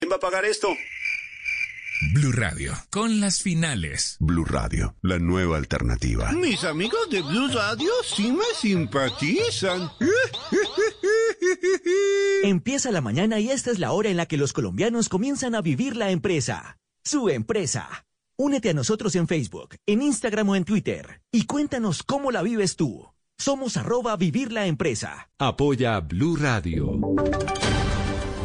¿Quién va a pagar esto? Blue Radio, con las finales. Blue Radio, la nueva alternativa. Mis amigos de Blue Radio sí me simpatizan. Empieza la mañana y esta es la hora en la que los colombianos comienzan a vivir la empresa. Su empresa. Únete a nosotros en Facebook, en Instagram o en Twitter y cuéntanos cómo la vives tú. Somos arroba vivir la empresa. Apoya Blue Radio.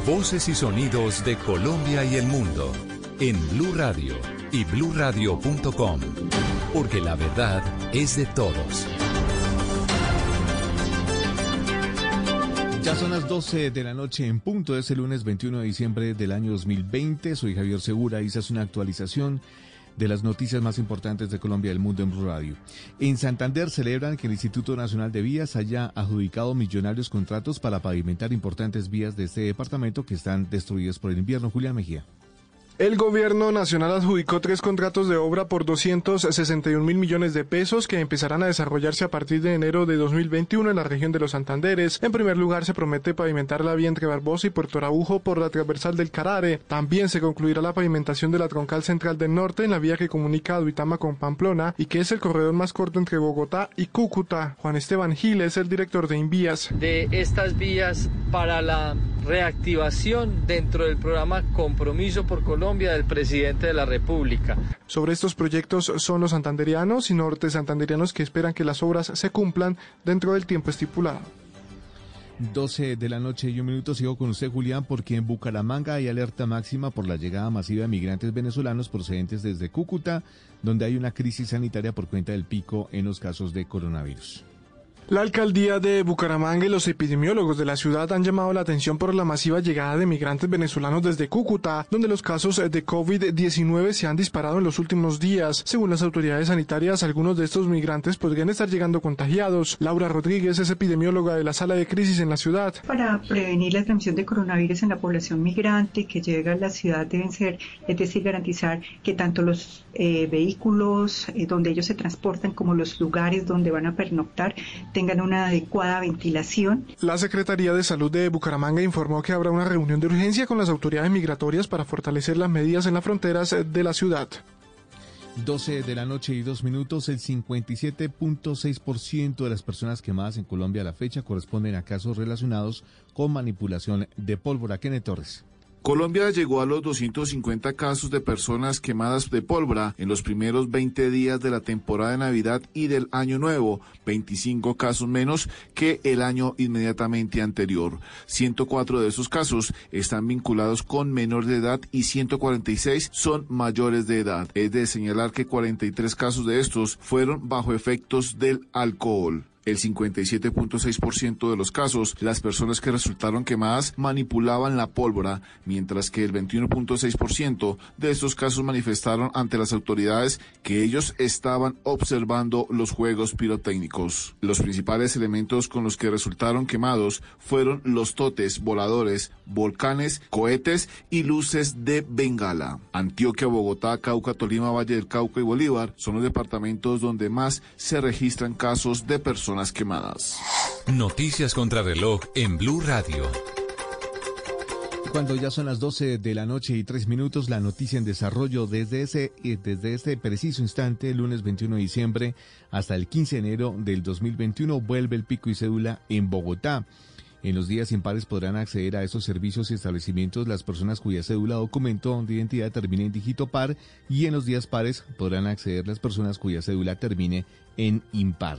Voces y sonidos de Colombia y el mundo en Blue Radio y bluradio.com, porque la verdad es de todos. Ya son las 12 de la noche en punto, es el lunes 21 de diciembre del año 2020. Soy Javier Segura es una actualización de las noticias más importantes de Colombia y del mundo en Blue Radio. En Santander celebran que el Instituto Nacional de Vías haya adjudicado millonarios contratos para pavimentar importantes vías de este departamento que están destruidas por el invierno. Julián Mejía. El gobierno nacional adjudicó tres contratos de obra por 261 mil millones de pesos que empezarán a desarrollarse a partir de enero de 2021 en la región de los Santanderes. En primer lugar, se promete pavimentar la vía entre Barbosa y Puerto Araujo por la transversal del Carare. También se concluirá la pavimentación de la troncal central del norte en la vía que comunica a Duitama con Pamplona y que es el corredor más corto entre Bogotá y Cúcuta. Juan Esteban Gil es el director de Invías. De estas vías para la reactivación dentro del programa Compromiso por Colombia del presidente de la República. Sobre estos proyectos son los santanderianos y norte santanderianos que esperan que las obras se cumplan dentro del tiempo estipulado. 12 de la noche y un minuto sigo con usted Julián porque en Bucaramanga hay alerta máxima por la llegada masiva de migrantes venezolanos procedentes desde Cúcuta, donde hay una crisis sanitaria por cuenta del pico en los casos de coronavirus. La alcaldía de Bucaramanga y los epidemiólogos de la ciudad han llamado la atención por la masiva llegada de migrantes venezolanos desde Cúcuta, donde los casos de COVID-19 se han disparado en los últimos días. Según las autoridades sanitarias, algunos de estos migrantes podrían estar llegando contagiados. Laura Rodríguez es epidemióloga de la sala de crisis en la ciudad. Para prevenir la transmisión de coronavirus en la población migrante que llega a la ciudad deben ser, es decir, garantizar que tanto los eh, vehículos eh, donde ellos se transportan como los lugares donde van a pernoctar tengan una adecuada ventilación. La Secretaría de Salud de Bucaramanga informó que habrá una reunión de urgencia con las autoridades migratorias para fortalecer las medidas en las fronteras de la ciudad. 12 de la noche y dos minutos, el 57.6% de las personas quemadas en Colombia a la fecha corresponden a casos relacionados con manipulación de pólvora. Kenneth Torres. Colombia llegó a los 250 casos de personas quemadas de pólvora en los primeros 20 días de la temporada de Navidad y del Año Nuevo, 25 casos menos que el año inmediatamente anterior. 104 de esos casos están vinculados con menores de edad y 146 son mayores de edad. Es de señalar que 43 casos de estos fueron bajo efectos del alcohol el 57.6% de los casos, las personas que resultaron quemadas manipulaban la pólvora, mientras que el 21.6% de estos casos manifestaron ante las autoridades que ellos estaban observando los juegos pirotécnicos. Los principales elementos con los que resultaron quemados fueron los totes, voladores, volcanes, cohetes y luces de Bengala. Antioquia, Bogotá, Cauca, Tolima, Valle del Cauca y Bolívar son los departamentos donde más se registran casos de personas quemadas. Noticias contra reloj en Blue Radio. Cuando ya son las 12 de la noche y 3 minutos, la noticia en desarrollo desde ese desde este preciso instante, lunes 21 de diciembre hasta el 15 de enero del 2021, vuelve el pico y cédula en Bogotá. En los días impares podrán acceder a esos servicios y establecimientos las personas cuya cédula o documento de identidad termine en dígito par y en los días pares podrán acceder las personas cuya cédula termine en impar.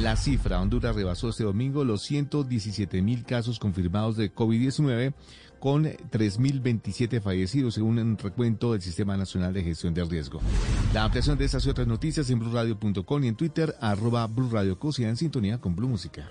La cifra, Honduras rebasó este domingo los 117 mil casos confirmados de COVID-19 con 3.027 fallecidos según un recuento del Sistema Nacional de Gestión del Riesgo. La ampliación de estas y otras noticias en blurradio.com y en Twitter arroba blurradioco en sintonía con Blue Música.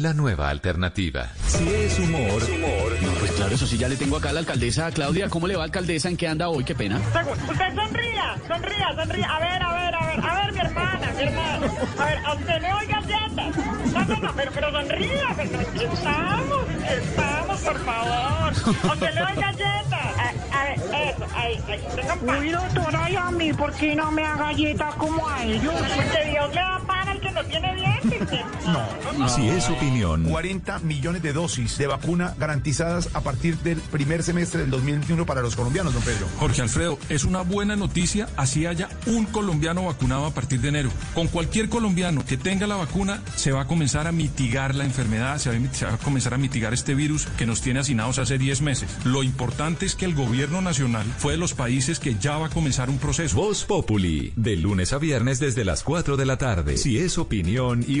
la nueva alternativa. Si es humor, No, pues claro, eso sí, ya le tengo acá a la alcaldesa Claudia. ¿Cómo le va, alcaldesa? ¿En qué anda hoy? Qué pena. Usted sonría, sonría, sonría. A ver, a ver, a ver, a ver, mi hermana, mi hermana. A ver, a usted le doy galletas. No, no, no, pero, pero sonría, pero estamos, estamos, por favor. A usted le doy galletas. A, a ver, eso, ahí, ahí. Uy, doctora, ¿y a mí por qué no me da galletas como a ellos? Porque Dios le dientes. No. Si es opinión, 40 millones de dosis de vacuna garantizadas a partir del primer semestre del 2021 para los colombianos, don Pedro. Jorge Alfredo, es una buena noticia así haya un colombiano vacunado a partir de enero. Con cualquier colombiano que tenga la vacuna se va a comenzar a mitigar la enfermedad, se va a, se va a comenzar a mitigar este virus que nos tiene hacinados hace 10 meses. Lo importante es que el gobierno nacional fue de los países que ya va a comenzar un proceso. Voz Populi, de lunes a viernes desde las 4 de la tarde. Si es opinión y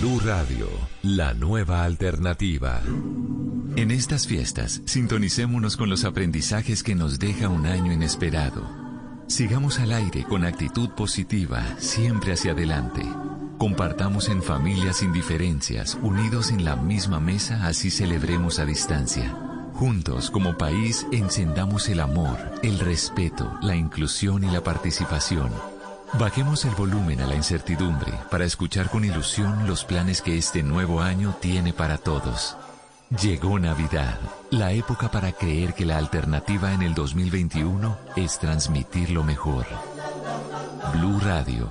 Blue Radio, la nueva alternativa. En estas fiestas, sintonicémonos con los aprendizajes que nos deja un año inesperado. Sigamos al aire con actitud positiva, siempre hacia adelante. Compartamos en familias sin diferencias, unidos en la misma mesa, así celebremos a distancia. Juntos, como país, encendamos el amor, el respeto, la inclusión y la participación. Bajemos el volumen a la incertidumbre para escuchar con ilusión los planes que este nuevo año tiene para todos. Llegó Navidad, la época para creer que la alternativa en el 2021 es transmitir lo mejor. Blue Radio.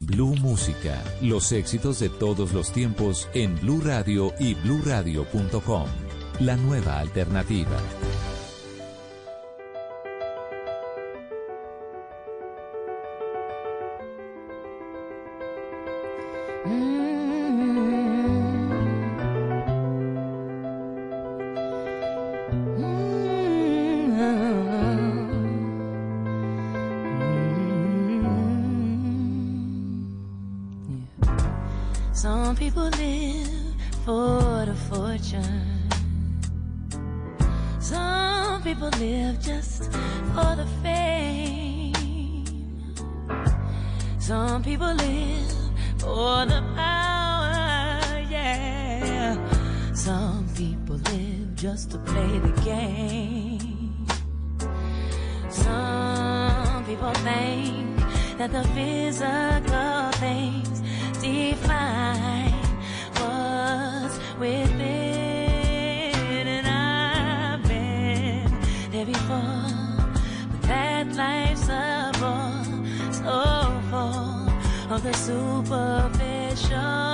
Blue Música, los éxitos de todos los tiempos en Blue Radio y bluradio.com. La nueva alternativa. People live just for the fame. Some people live for the power, yeah. Some people live just to play the game. Some people think that the physical things define what's within. But that life's a bore so full of the superficial.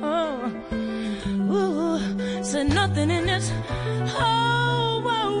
Oh, ooh, so nothing in this whole world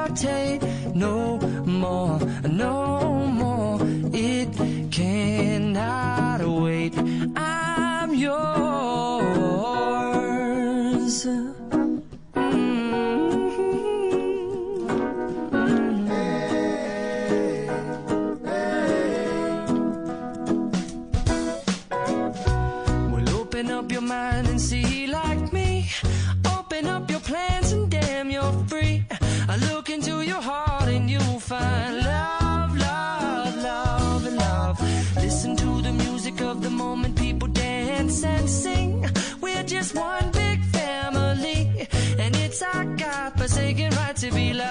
God-forsaken right to be loved,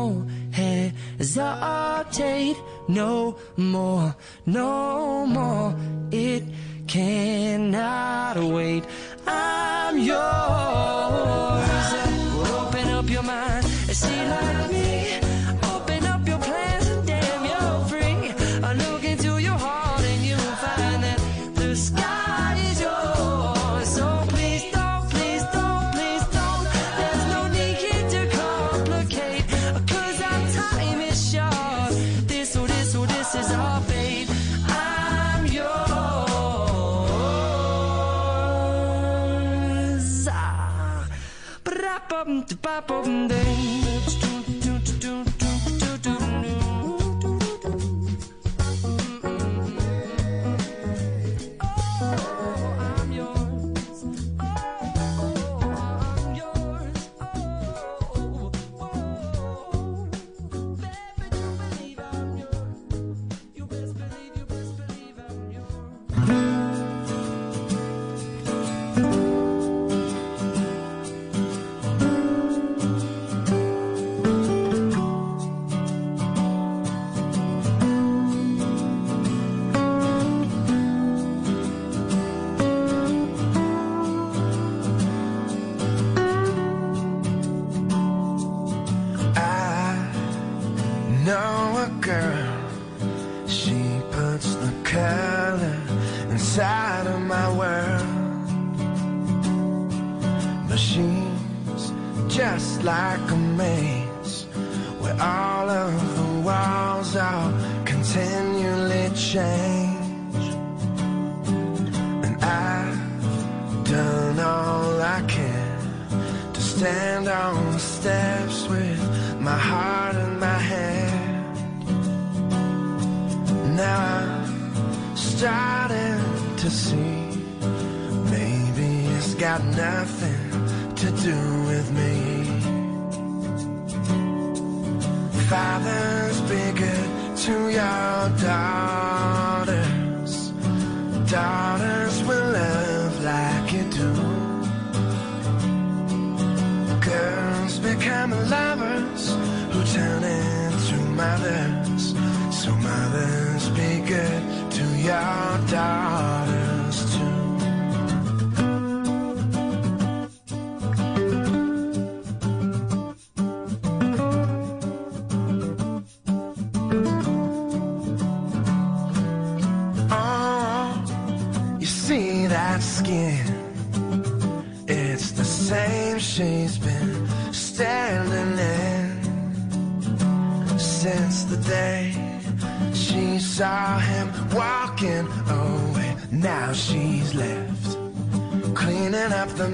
hesitate no more, no more. It cannot wait. I'm yours. Ba-da-bum-da-ba-bum-ding. I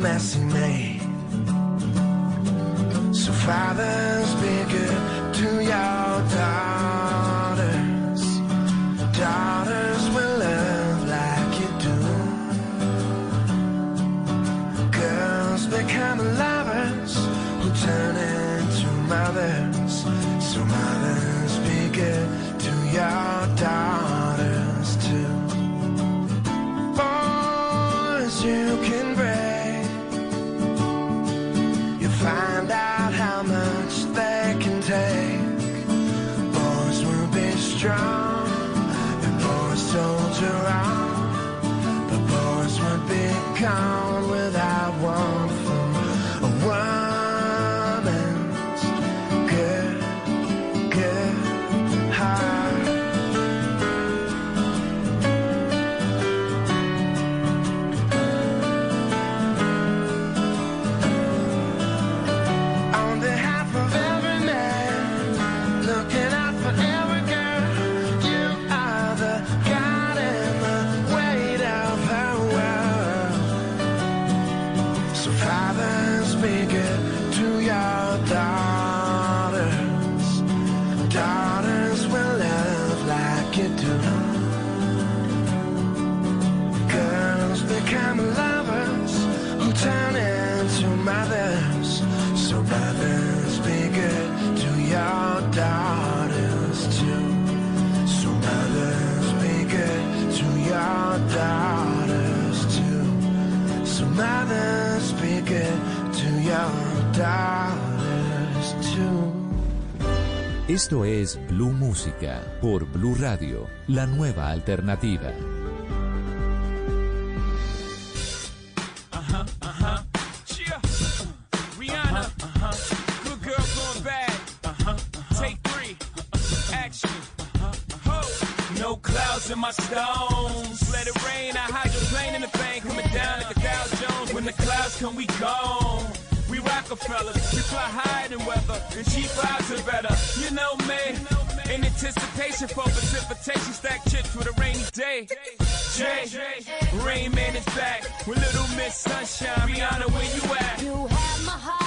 messy man. Esto es Blue Música por Blue Radio, la nueva alternativa. Uh-huh, uh-huh. Ajá, ajá. Rihanna, uh-huh. good girl going. Take three, action. No clouds in my stones. Let it rain, I hide your plane in the bank. Coming down like a Dow Jones. When the clouds come, we gone. We Rockefellers, we fly higher than weather. The G5s are better. mailman. In anticipation for precipitation, stack chips for the rainy day. Jay, Rain Man is back with Little Miss Sunshine. Rihanna, where you at? You have my heart.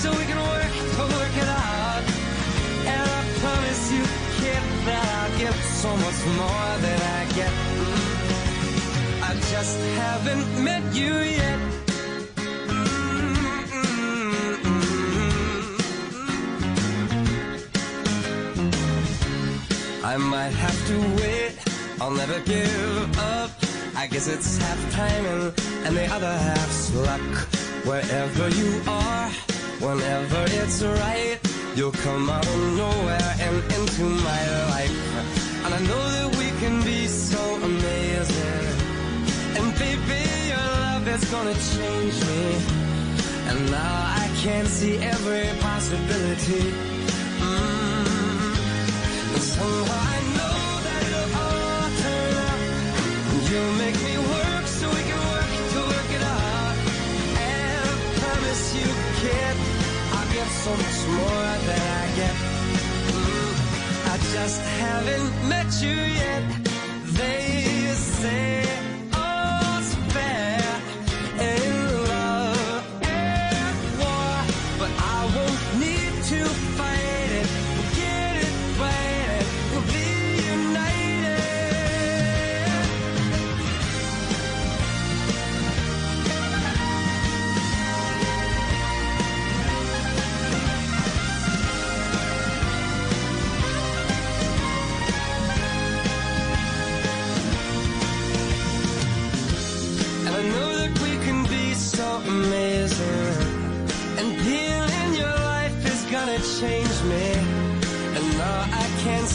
So we can work to work it out. And I promise you, kid, that I'll give so much more than I get. I just haven't met you yet. I might have to wait, I'll never give up. I guess it's half timing and the other half's luck. Wherever you are, whenever it's right, you'll come out of nowhere and into my life. And I know that we can be so amazing. And baby, your love is gonna change me. And now I can see every possibility. Mm. And somehow I know that it'll all turn out. You make me get so much more than I get. Mm. I just haven't met you yet. They say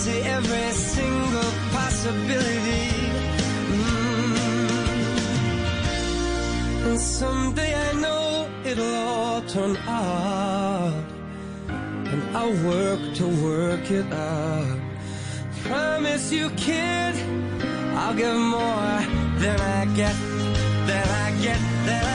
see every single possibility. Mm. And someday I know it'll all turn out. And I'll work to work it out. Promise you, kid, I'll give more than I get, than I get, than I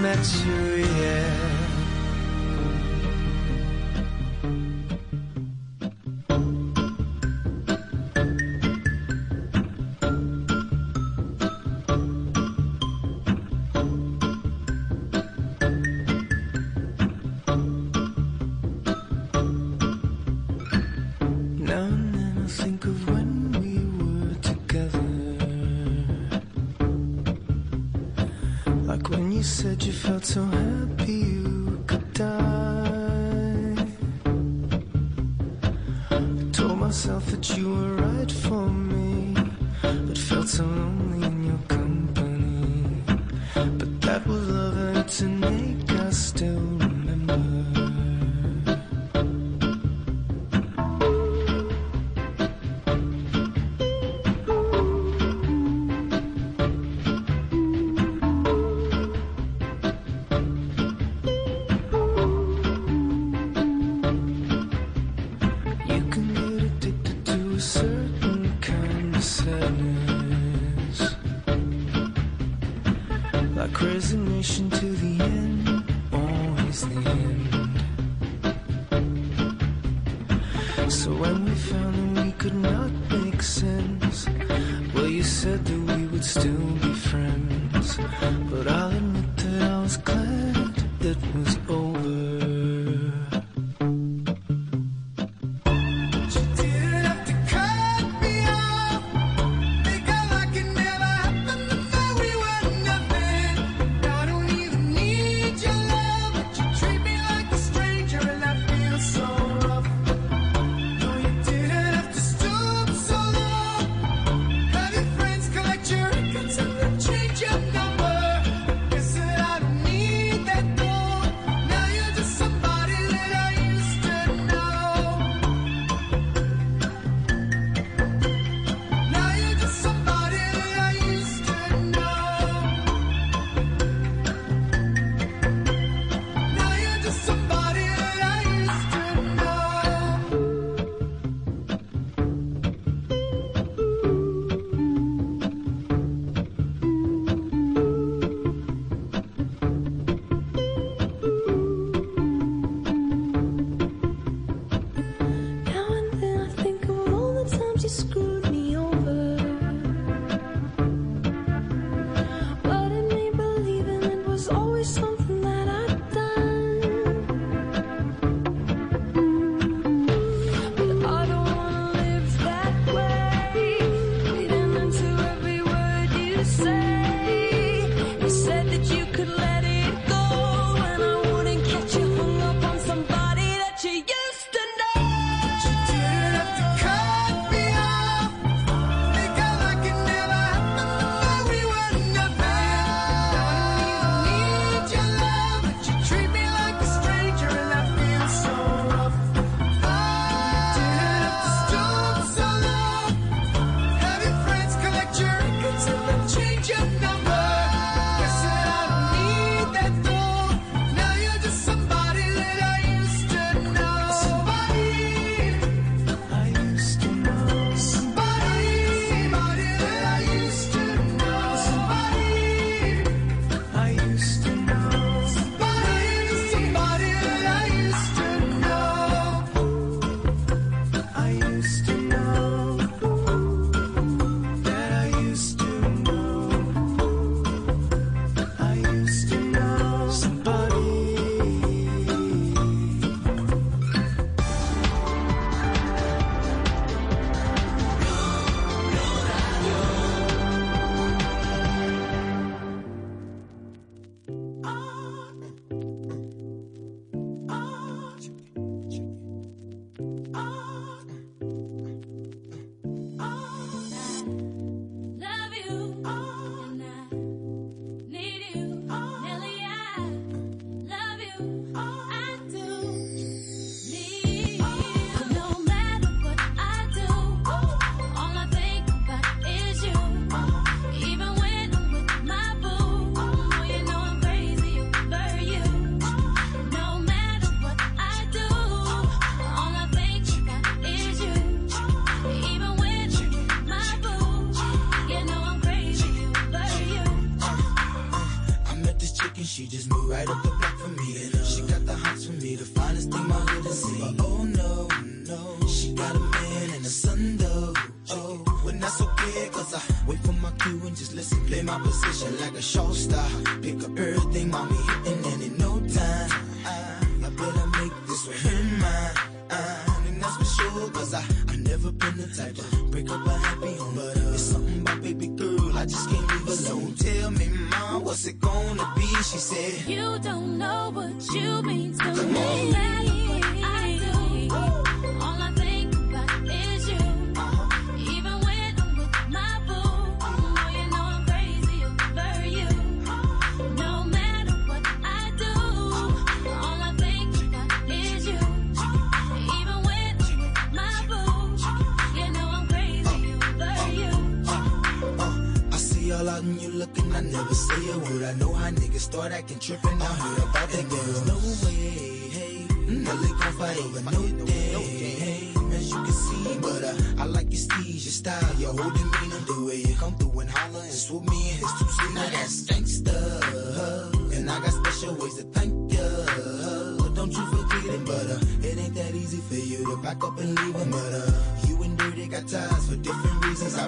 I met you, yeah.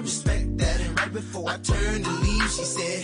respect that. And right before I turned to leave, she said,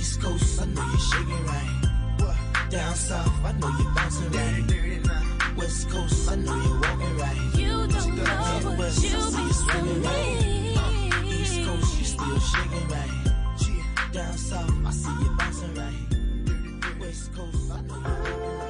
East Coast, I know you're shaking right. Down south, I know you're bouncing right. West Coast, I know you're walking right. You don't know what West, you mean. Right. East Coast, you still shaking right. Down south, I see you bouncing right. West Coast, I know you're walking right.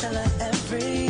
tell her every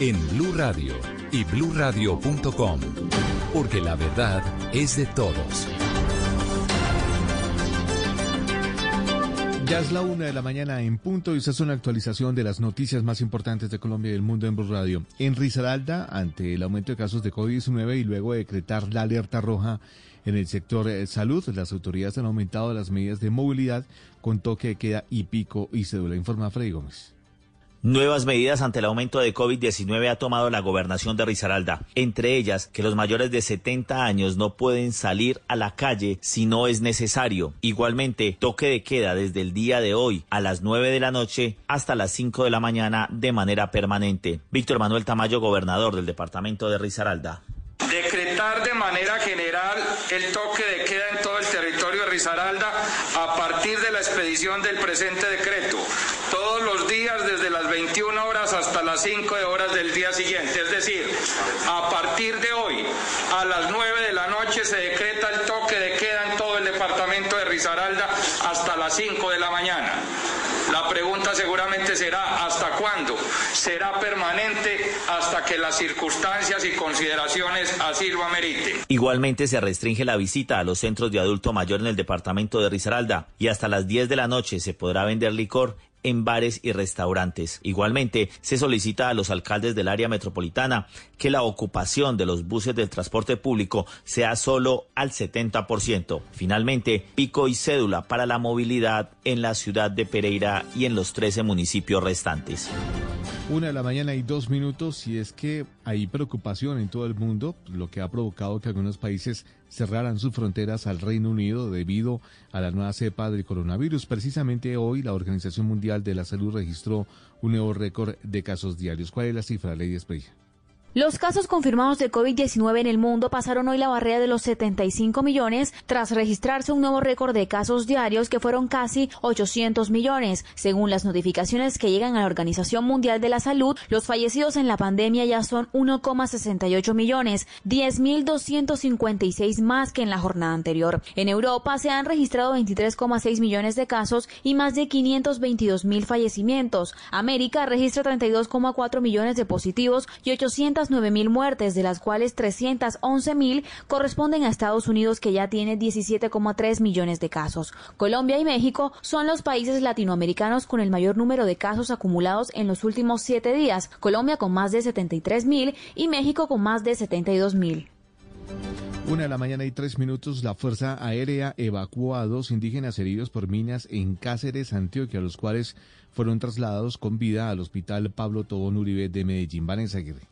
en Blue Radio y bluradio.com, porque la verdad es de todos. Ya es la una de la mañana en punto y esta es una actualización de las noticias más importantes de Colombia y del mundo en Blue Radio. En Risaralda, ante el aumento de casos de COVID-19 y luego de decretar la alerta roja en el sector eh, salud, las autoridades han aumentado las medidas de movilidad con toque de queda y pico y cédula, informa Freddy Gómez. Nuevas medidas ante el aumento de COVID-19 ha tomado la gobernación de Risaralda, entre ellas que los mayores de 70 años no pueden salir a la calle si no es necesario. Igualmente, toque de queda desde el día de hoy a las 9 de la noche hasta las 5 de la mañana de manera permanente. Víctor Manuel Tamayo, gobernador del departamento de Risaralda. Decretar de manera general el toque de queda en todo el territorio de Risaralda a partir de la expedición del presente decreto, todos los días desde las 21 horas hasta las 5 de horas del día siguiente. Es decir, a partir de hoy a las 9 de la noche se decreta el toque de queda en todo el departamento de Risaralda hasta las 5 de la mañana. La pregunta seguramente será ¿hasta cuándo? Será permanente hasta que las circunstancias y consideraciones así lo ameriten. Igualmente se restringe la visita a los centros de adulto mayor en el departamento de Risaralda y hasta las 10 de la noche se podrá vender licor en bares y restaurantes. Igualmente, se solicita a los alcaldes del área metropolitana que la ocupación de los buses del transporte público sea solo al 70%. Finalmente, pico y cédula para la movilidad en la ciudad de Pereira y en los 13 municipios restantes. Una de la mañana y dos minutos y es que hay preocupación en todo el mundo, lo que ha provocado que algunos países cerraran sus fronteras al Reino Unido debido a la nueva cepa del coronavirus. Precisamente hoy la Organización Mundial de la Salud registró un nuevo récord de casos diarios. ¿Cuál es la cifra, Lady Esprella? Los casos confirmados de COVID-19 en el mundo pasaron hoy la barrera de los 75 millones tras registrarse un nuevo récord de casos diarios que fueron casi 800 millones. Según las notificaciones que llegan a la Organización Mundial de la Salud, los fallecidos en la pandemia ya son 1,68 millones, 10.256 más que en la jornada anterior. En Europa se han registrado 23,6 millones de casos y más de 522 mil fallecimientos. América registra 32,4 millones de positivos y 800 mil muertes, de las cuales 311 mil corresponden a Estados Unidos, que ya tiene 17,3 millones de casos. Colombia y México son los países latinoamericanos con el mayor número de casos acumulados en los últimos siete días. Colombia con más de 73 mil y México con más de 72 mil. Una de la mañana y tres minutos, la Fuerza Aérea evacuó a dos indígenas heridos por minas en Cáceres, Antioquia, los cuales fueron trasladados con vida al Hospital Pablo Tobón Uribe de Medellín. Vanessa Aguirre.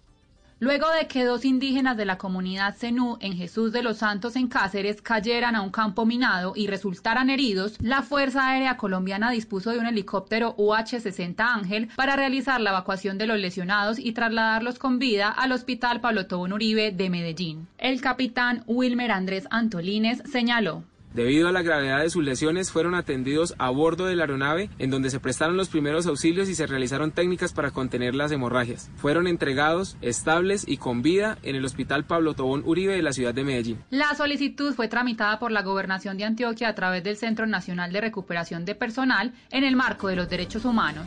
Luego de que dos indígenas de la comunidad Zenú en Jesús de los Santos en Cáceres cayeran a un campo minado y resultaran heridos, la Fuerza Aérea Colombiana dispuso de un helicóptero UH-60 Ángel para realizar la evacuación de los lesionados y trasladarlos con vida al Hospital Pablo Tobón Uribe de Medellín. El capitán Wilmer Andrés Antolines señaló. Debido a la gravedad de sus lesiones, fueron atendidos a bordo de la aeronave, en donde se prestaron los primeros auxilios y se realizaron técnicas para contener las hemorragias. Fueron entregados estables y con vida en el Hospital Pablo Tobón Uribe de la ciudad de Medellín. La solicitud fue tramitada por la Gobernación de Antioquia a través del Centro Nacional de Recuperación de Personal en el marco de los derechos humanos.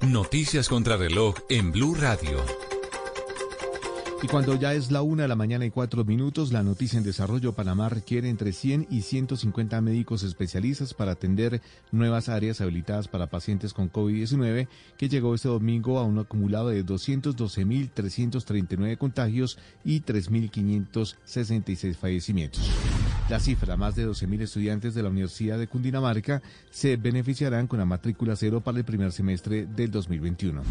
Noticias contra reloj en Blue Radio. Y cuando ya es la una de la mañana y cuatro minutos, la noticia en desarrollo Panamá requiere entre 100 y 150 médicos especialistas para atender nuevas áreas habilitadas para pacientes con COVID-19, que llegó este domingo a un acumulado de 212.339 contagios y 3.566 fallecimientos. La cifra, más de 12.000 estudiantes de la Universidad de Cundinamarca se beneficiarán con la matrícula cero para el primer semestre del 2021.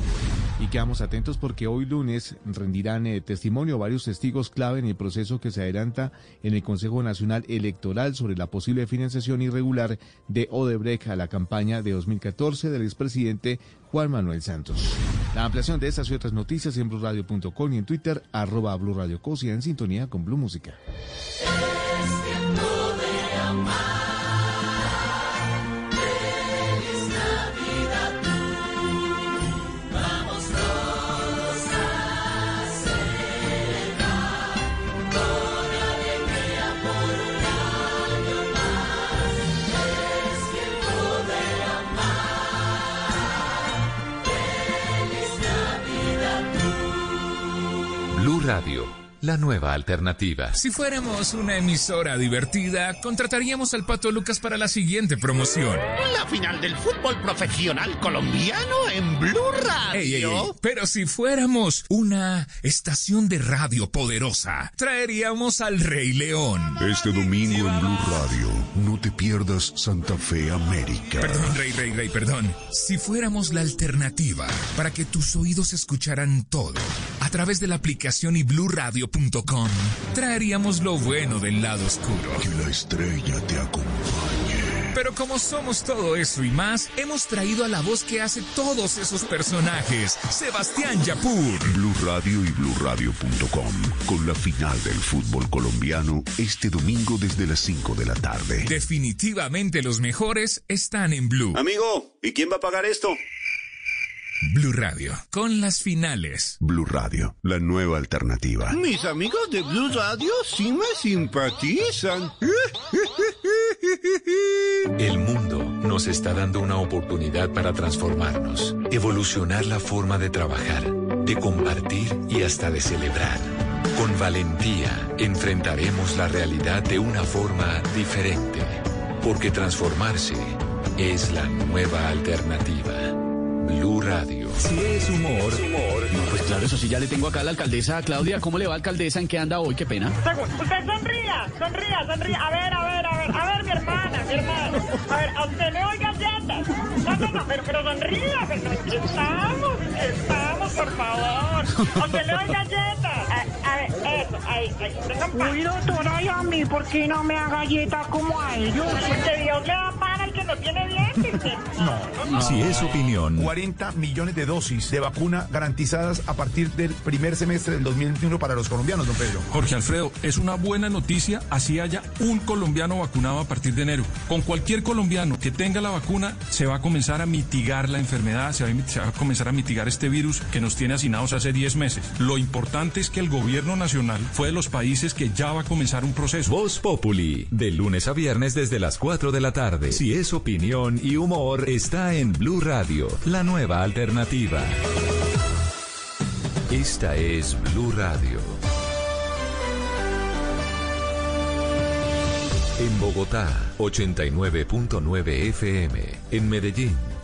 Y quedamos atentos porque hoy lunes rendirán eh, testimonio varios testigos clave en el proceso que se adelanta en el Consejo Nacional Electoral sobre la posible financiación irregular de Odebrecht a la campaña de 2014 del expresidente Juan Manuel Santos. La ampliación de estas y otras noticias en blueradio.com y en Twitter, arroba Blue Radio Co, y en sintonía con Blue Música. Radio, la nueva alternativa. Si fuéramos una emisora divertida, contrataríamos al Pato Lucas para la siguiente promoción. La final del fútbol profesional colombiano en Blue Radio. Ey, ey, ey. Pero si fuéramos una estación de radio poderosa, traeríamos al Rey León. Este domingo en Blue Radio, no te pierdas Santa Fe América. Perdón, Rey, Rey, Rey, perdón. Si fuéramos la alternativa para que tus oídos escucharan todo a través de la aplicación y bluradio.com, traeríamos lo bueno del lado oscuro. Que la estrella te acompañe. Pero como somos todo eso y más, hemos traído a la voz que hace todos esos personajes, Sebastián Yapur. Blue Radio y BlueRadio.com con la final del fútbol colombiano este domingo desde las 5 de la tarde. Definitivamente los mejores están en Blue. Amigo, ¿y quién va a pagar esto? Blue Radio, con las finales. Blue Radio, la nueva alternativa. Mis amigos de Blue Radio sí me simpatizan. El mundo nos está dando una oportunidad para transformarnos, evolucionar la forma de trabajar, de compartir y hasta de celebrar. Con valentía enfrentaremos la realidad de una forma diferente, porque transformarse es la nueva alternativa. Blue Radio. Si es humor. No, pues claro, eso sí, ya le tengo acá a la alcaldesa Claudia. ¿Cómo le va, alcaldesa? ¿En qué anda hoy? Qué pena. Usted sonría, sonría, sonría. A ver, a ver, a ver, a ver, mi hermana, mi hermana. A ver, a usted le doy galletas. No, no, no, pero, pero sonría, pero estamos, estamos, por favor. A usted le doy galletas. A, a tenga pan. Uy, doctora, y a mí, ¿por qué no me da galletas como a ellos? Porque Dios le da pan al que no tiene dientes. Si es opinión, 40 millones de dosis de vacuna garantizadas a partir del primer semestre del 2021 para los colombianos, don Pedro. Jorge Alfredo, es una buena noticia así haya un colombiano vacunado a partir de enero. Con cualquier colombiano que tenga la vacuna, se va a comenzar a mitigar la enfermedad, se va a, se va a comenzar a mitigar este virus que nos tiene hacinados hace 10 meses. Lo importante es que el gobierno nacional fue de los países que ya va a comenzar un proceso. Voz Populi, de lunes a viernes desde las 4 de la tarde. Si es opinión y humor, está en Blue Radio, la nueva alternativa. Esta es Blue Radio. En Bogotá, 89.9 FM. En Medellín,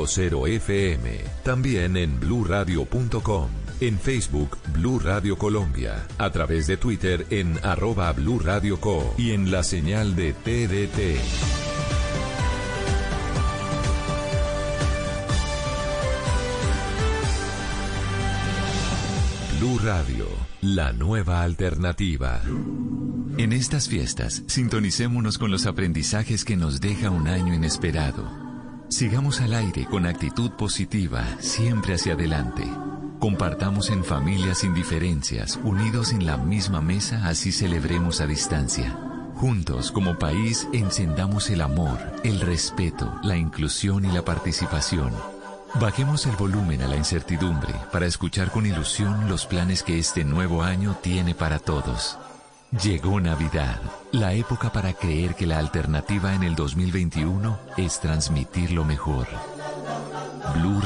96.0 FM. También en bluradio.com. En Facebook, Blue Radio Colombia. A través de Twitter en arroba Blue Radio Co. Y en la señal de TDT. Blue Radio, la nueva alternativa. En estas fiestas, sintonicémonos con los aprendizajes que nos deja un año inesperado. Sigamos al aire con actitud positiva, siempre hacia adelante. Compartamos en familias sin diferencias, unidos en la misma mesa, así celebremos a distancia. Juntos, como país, encendamos el amor, el respeto, la inclusión y la participación. Bajemos el volumen a la incertidumbre para escuchar con ilusión los planes que este nuevo año tiene para todos. Llegó Navidad, la época para creer que la alternativa en el 2021 es transmitir lo mejor. Blue